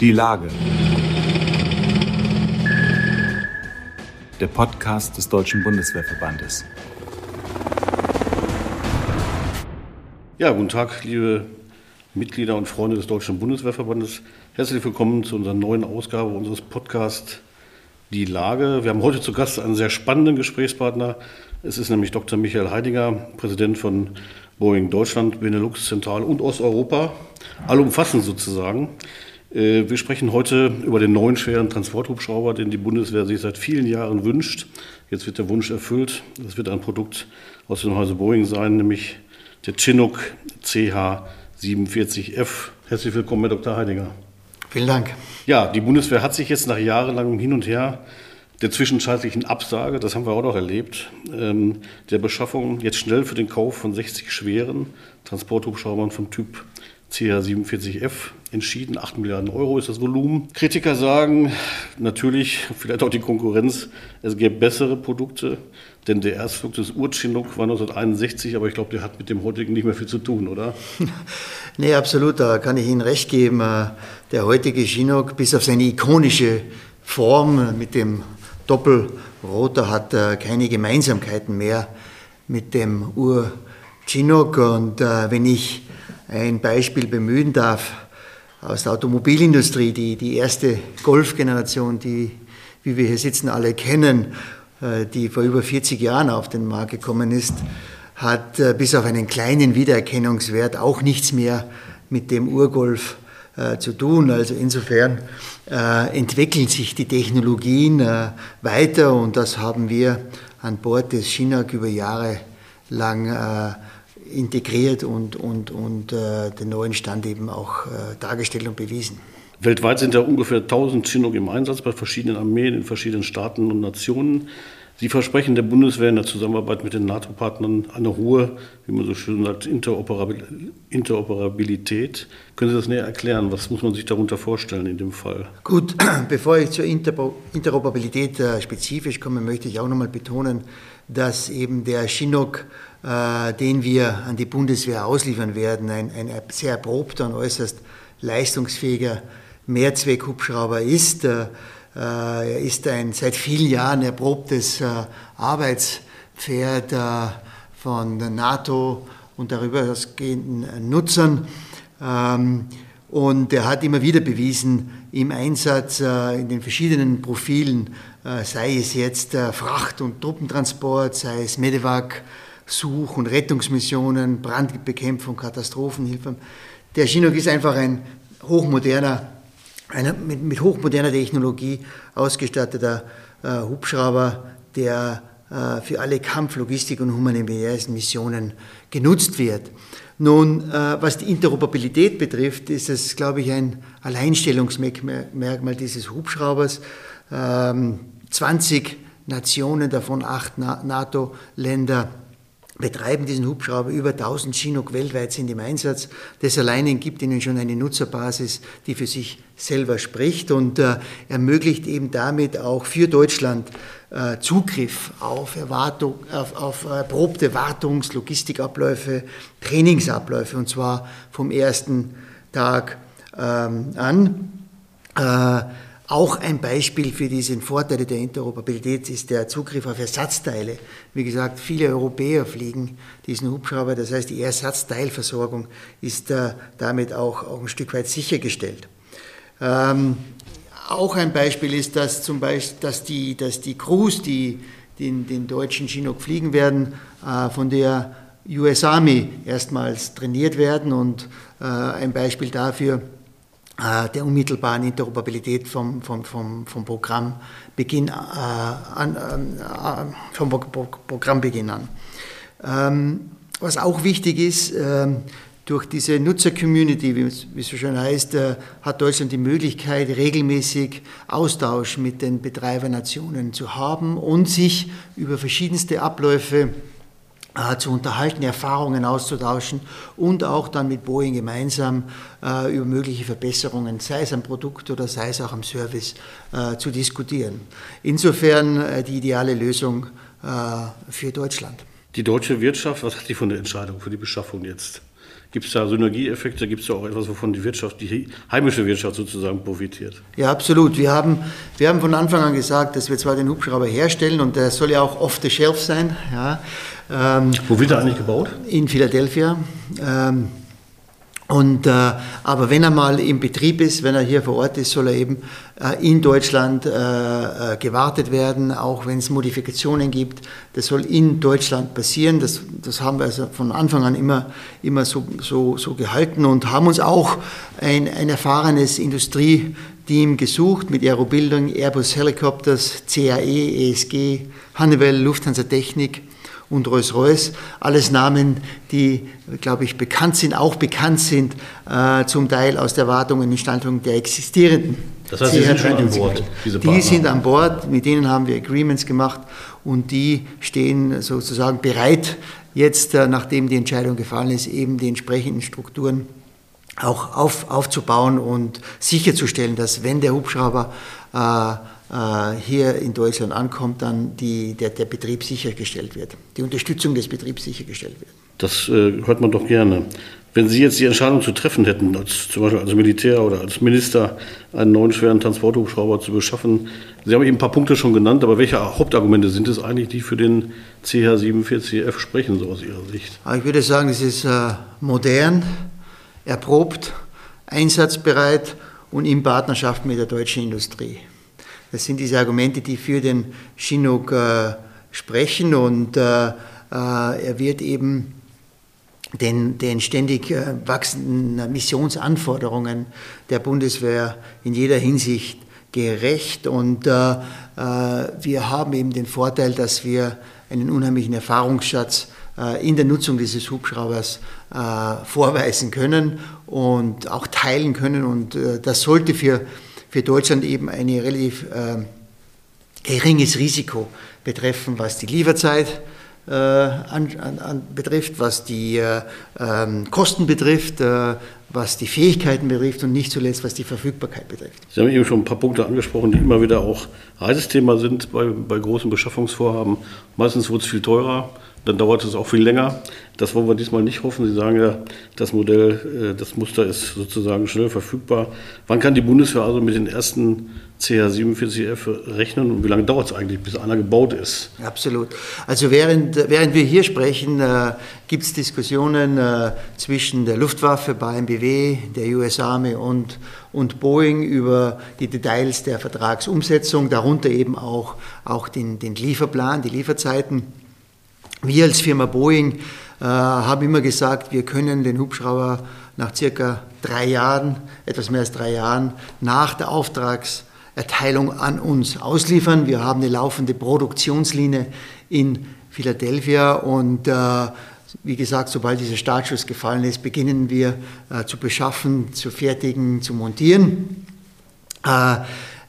Die Lage. Der Podcast des Deutschen Bundeswehrverbandes. Ja, guten Tag, liebe Mitglieder und Freunde des Deutschen Bundeswehrverbandes. Herzlich willkommen zu unserer neuen Ausgabe unseres Podcasts Die Lage. Wir haben heute zu Gast einen sehr spannenden Gesprächspartner. Es ist nämlich Dr. Michael Heidinger, Präsident von Boeing Deutschland, Benelux, Zentral- und Osteuropa, allumfassend sozusagen. Äh, wir sprechen heute über den neuen schweren Transporthubschrauber, den die Bundeswehr sich seit vielen Jahren wünscht. Jetzt wird der Wunsch erfüllt. Es wird ein Produkt aus dem Hause Boeing sein, nämlich der Chinook CH-47F. Herzlich willkommen, Herr Dr. Heidinger. Vielen Dank. Ja, die Bundeswehr hat sich jetzt nach jahrelangem Hin und Her der zwischenzeitlichen Absage, das haben wir auch noch erlebt, ähm, der Beschaffung jetzt schnell für den Kauf von 60 schweren Transporthubschraubern vom Typ CH-47F entschieden. 8 Milliarden Euro ist das Volumen. Kritiker sagen natürlich, vielleicht auch die Konkurrenz, es gäbe bessere Produkte, denn der Erstflug des Ur-Chinook war 1961, aber ich glaube, der hat mit dem heutigen nicht mehr viel zu tun, oder? nee, absolut, da kann ich Ihnen recht geben. Der heutige Chinook, bis auf seine ikonische Form mit dem Doppelrotor, hat äh, keine Gemeinsamkeiten mehr mit dem Ur-Chinook. Und äh, wenn ich ein Beispiel bemühen darf aus der Automobilindustrie, die, die erste Golf-Generation, die, wie wir hier sitzen, alle kennen, äh, die vor über 40 Jahren auf den Markt gekommen ist, hat äh, bis auf einen kleinen Wiedererkennungswert auch nichts mehr mit dem Urgolf äh, zu tun. Also insofern entwickeln sich die Technologien weiter und das haben wir an Bord des Chinook über Jahre lang integriert und, und, und äh, den neuen Stand eben auch äh, dargestellt und bewiesen. Weltweit sind ja ungefähr 1000 Chinook im Einsatz bei verschiedenen Armeen in verschiedenen Staaten und Nationen. Sie versprechen der Bundeswehr in der Zusammenarbeit mit den NATO-Partnern eine hohe, wie man so schön sagt, Interoperabilität. Können Sie das näher erklären? Was muss man sich darunter vorstellen in dem Fall? Gut, bevor ich zur Interoperabilität äh, spezifisch komme, möchte ich auch nochmal betonen, dass eben der Chinook den wir an die Bundeswehr ausliefern werden, ein, ein sehr erprobter und äußerst leistungsfähiger Mehrzweckhubschrauber ist. Äh, er ist ein seit vielen Jahren erprobtes äh, Arbeitspferd von der NATO und darüber ausgehenden Nutzern. Ähm, und er hat immer wieder bewiesen, im Einsatz in den verschiedenen Profilen, sei es jetzt Fracht- und Truppentransport, sei es Medevac, Such- und Rettungsmissionen, Brandbekämpfung, Katastrophenhilfe. Der Chinook ist einfach ein hochmoderner, einer mit, mit hochmoderner Technologie ausgestatteter äh, Hubschrauber, der äh, für alle Kampflogistik und humanitären Missionen genutzt wird. Nun, äh, was die Interoperabilität betrifft, ist es, glaube ich, ein Alleinstellungsmerkmal dieses Hubschraubers. Ähm, 20 Nationen, davon acht NATO-Länder, betreiben diesen Hubschrauber. Über 1000 Chinook weltweit sind im Einsatz. Das alleine gibt ihnen schon eine Nutzerbasis, die für sich selber spricht und äh, ermöglicht eben damit auch für Deutschland äh, Zugriff auf, Erwartung, auf, auf erprobte Wartungs-, Logistikabläufe, Trainingsabläufe und zwar vom ersten Tag ähm, an. Äh, auch ein Beispiel für diese Vorteile der Interoperabilität ist der Zugriff auf Ersatzteile. Wie gesagt, viele Europäer fliegen diesen Hubschrauber, das heißt, die Ersatzteilversorgung ist äh, damit auch, ein Stück weit sichergestellt. Ähm, auch ein Beispiel ist, dass zum Beispiel, dass die, dass die Crews, die den, den deutschen Chinook fliegen werden, äh, von der US Army erstmals trainiert werden und äh, ein Beispiel dafür, äh, der unmittelbaren Interoperabilität vom, vom, vom, vom Programmbeginn äh, an, äh, vom Programmbeginn an. Ähm, was auch wichtig ist, ähm, durch diese Nutzer-Community, wie es so schön heißt, äh, hat Deutschland die Möglichkeit, regelmäßig Austausch mit den Betreibernationen zu haben und sich über verschiedenste Abläufe äh, zu unterhalten, Erfahrungen auszutauschen und auch dann mit Boeing gemeinsam äh, über mögliche Verbesserungen, sei es am Produkt oder sei es auch am Service, äh, zu diskutieren. Insofern äh, die ideale Lösung äh, für Deutschland. Die deutsche Wirtschaft, was hat die von der Entscheidung für die Beschaffung jetzt Gibt es da Synergieeffekte? Gibt es da auch etwas, wovon die Wirtschaft, die heimische Wirtschaft sozusagen profitiert? Ja, absolut. Wir haben, wir haben von Anfang an gesagt, dass wir zwar den Hubschrauber herstellen und der soll ja auch off the shelf sein. Ja. Ähm, Wo wird er eigentlich gebaut? In Philadelphia. Ähm, und, äh, aber wenn er mal im Betrieb ist, wenn er hier vor Ort ist, soll er eben äh, in Deutschland äh, äh gewartet werden, auch wenn es Modifikationen gibt. Das soll in Deutschland passieren. Das, das haben wir also von Anfang an immer, immer so, so, so gehalten und haben uns auch ein, ein erfahrenes Industrieteam gesucht mit Aerobildung, Airbus Helicopters, CAE, ESG, Honeywell, Lufthansa Technik und Rolls-Royce. Alles Namen, die, glaube ich, bekannt sind, auch bekannt sind, äh, zum Teil aus der Wartung und Instandhaltung der existierenden. Das heißt, Sie sind schon an Bord, diese Die sind an Bord, mit denen haben wir Agreements gemacht und die stehen sozusagen bereit, jetzt, äh, nachdem die Entscheidung gefallen ist, eben die entsprechenden Strukturen auch auf, aufzubauen und sicherzustellen, dass wenn der Hubschrauber äh, äh, hier in Deutschland ankommt, dann die, der, der Betrieb sichergestellt wird, die Unterstützung des Betriebs sichergestellt wird. Das äh, hört man doch gerne. Wenn Sie jetzt die Entscheidung zu treffen hätten, als, zum Beispiel als Militär oder als Minister, einen neuen schweren Transporthubschrauber zu beschaffen, Sie haben eben ein paar Punkte schon genannt, aber welche Hauptargumente sind es eigentlich, die für den CH-47F sprechen, so aus Ihrer Sicht? Ich würde sagen, es ist äh, modern, erprobt, einsatzbereit und in Partnerschaft mit der deutschen Industrie. Das sind diese Argumente, die für den Chinook äh, sprechen und äh, äh, er wird eben den, den ständig äh, wachsenden Missionsanforderungen der Bundeswehr in jeder Hinsicht gerecht und äh, äh, wir haben eben den Vorteil, dass wir einen unheimlichen Erfahrungsschatz in der Nutzung dieses Hubschraubers vorweisen können und auch teilen können und das sollte für für Deutschland eben ein relativ äh, geringes Risiko betreffen, was die Lieferzeit äh, an, an, betrifft, was die äh, ähm, Kosten betrifft, äh, was die Fähigkeiten betrifft und nicht zuletzt, was die Verfügbarkeit betrifft. Sie haben eben schon ein paar Punkte angesprochen, die immer wieder auch Reisesthema sind bei, bei großen Beschaffungsvorhaben. Meistens wird es viel teurer dann dauert es auch viel länger. Das wollen wir diesmal nicht hoffen. Sie sagen ja, das Modell, äh, das Muster ist sozusagen schnell verfügbar. Wann kann die Bundeswehr also mit den ersten CH-47F rechnen und wie lange dauert es eigentlich, bis einer gebaut ist? Absolut. Also während, während wir hier sprechen, äh, gibt es Diskussionen äh, zwischen der Luftwaffe, BMBW, der US Army und, und Boeing über die Details der Vertragsumsetzung, darunter eben auch, auch den, den Lieferplan, die Lieferzeiten. Wir als Firma Boeing äh, haben immer gesagt, wir können den Hubschrauber nach circa drei Jahren, etwas mehr als drei Jahren, nach der Auftragserteilung an uns ausliefern. Wir haben eine laufende Produktionslinie in Philadelphia und äh, wie gesagt, sobald dieser Startschuss gefallen ist, beginnen wir äh, zu beschaffen, zu fertigen, zu montieren. Äh,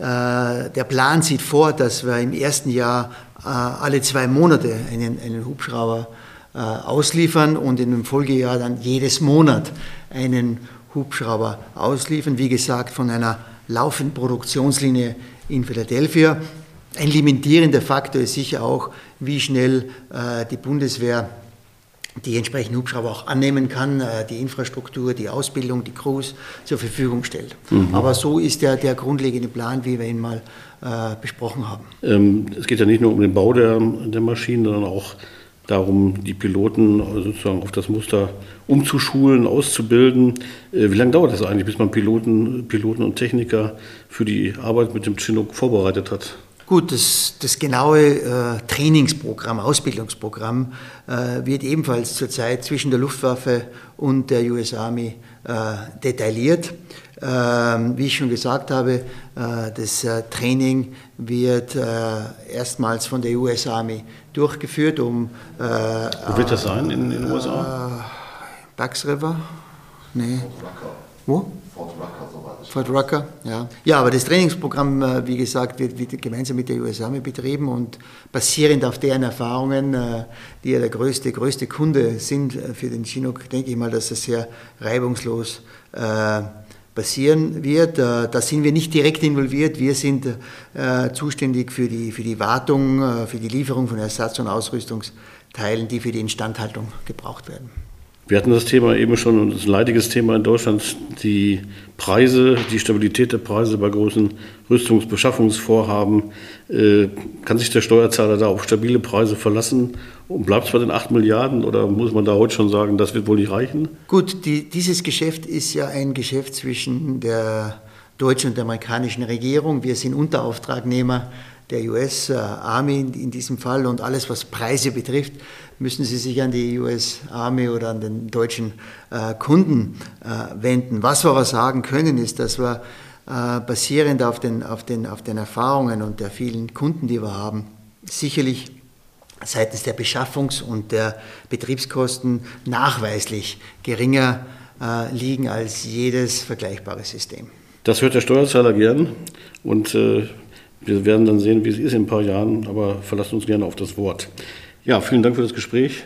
der Plan sieht vor, dass wir im ersten Jahr äh, alle zwei Monate einen, einen Hubschrauber äh, ausliefern und in dem Folgejahr dann jedes Monat einen Hubschrauber ausliefern. Wie gesagt, von einer laufenden Produktionslinie in Philadelphia. Ein limitierender Faktor ist sicher auch, wie schnell die Bundeswehr die entsprechenden Hubschrauber auch annehmen kann, äh, die Infrastruktur, die Ausbildung, die Crews zur Verfügung stellt. Mhm. Aber so ist der, der grundlegende Plan, wie wir ihn mal äh, besprochen haben. Ähm, es geht ja nicht nur um den Bau der, der Maschinen, sondern auch darum, die Piloten sozusagen auf das Muster umzuschulen, auszubilden. Äh, wie lange dauert das eigentlich, bis man Piloten, Piloten und Techniker für die Arbeit mit dem Chinook vorbereitet hat? Gut, das, das genaue äh, Trainingsprogramm, Ausbildungsprogramm äh, wird ebenfalls zurzeit zwischen der Luftwaffe und der US Army äh, detailliert. Ähm, wie ich schon gesagt habe, äh, das äh, Training wird äh, erstmals von der US Army durchgeführt, um. Wo wird das sein in den USA? Bucks River? Nee. Wo? Fort Rucker, Fort Rucker, ja. Ja, aber das Trainingsprogramm, äh, wie gesagt, wird, wird gemeinsam mit der US Army betrieben und basierend auf deren Erfahrungen, äh, die ja der größte, größte Kunde sind äh, für den Chinook, denke ich mal, dass es sehr reibungslos passieren wird. Da sind wir nicht direkt involviert. Wir sind zuständig für die, für die Wartung, für die Lieferung von Ersatz- und Ausrüstungsteilen, die für die Instandhaltung gebraucht werden. Wir hatten das Thema eben schon und das ist ein leidiges Thema in Deutschland, die Preise, die Stabilität der Preise bei großen Rüstungsbeschaffungsvorhaben. Äh, kann sich der Steuerzahler da auf stabile Preise verlassen und bleibt es bei den 8 Milliarden oder muss man da heute schon sagen, das wird wohl nicht reichen? Gut, die, dieses Geschäft ist ja ein Geschäft zwischen der deutschen und der amerikanischen Regierung. Wir sind Unterauftragnehmer der US Army in diesem Fall und alles, was Preise betrifft, müssen Sie sich an die US Army oder an den deutschen äh, Kunden äh, wenden. Was wir aber sagen können, ist, dass wir äh, basierend auf den, auf, den, auf den Erfahrungen und der vielen Kunden, die wir haben, sicherlich seitens der Beschaffungs- und der Betriebskosten nachweislich geringer liegen als jedes vergleichbare System. Das hört der Steuerzahler gern und wir werden dann sehen, wie es ist in ein paar Jahren, aber verlassen uns gerne auf das Wort. Ja, vielen Dank für das Gespräch.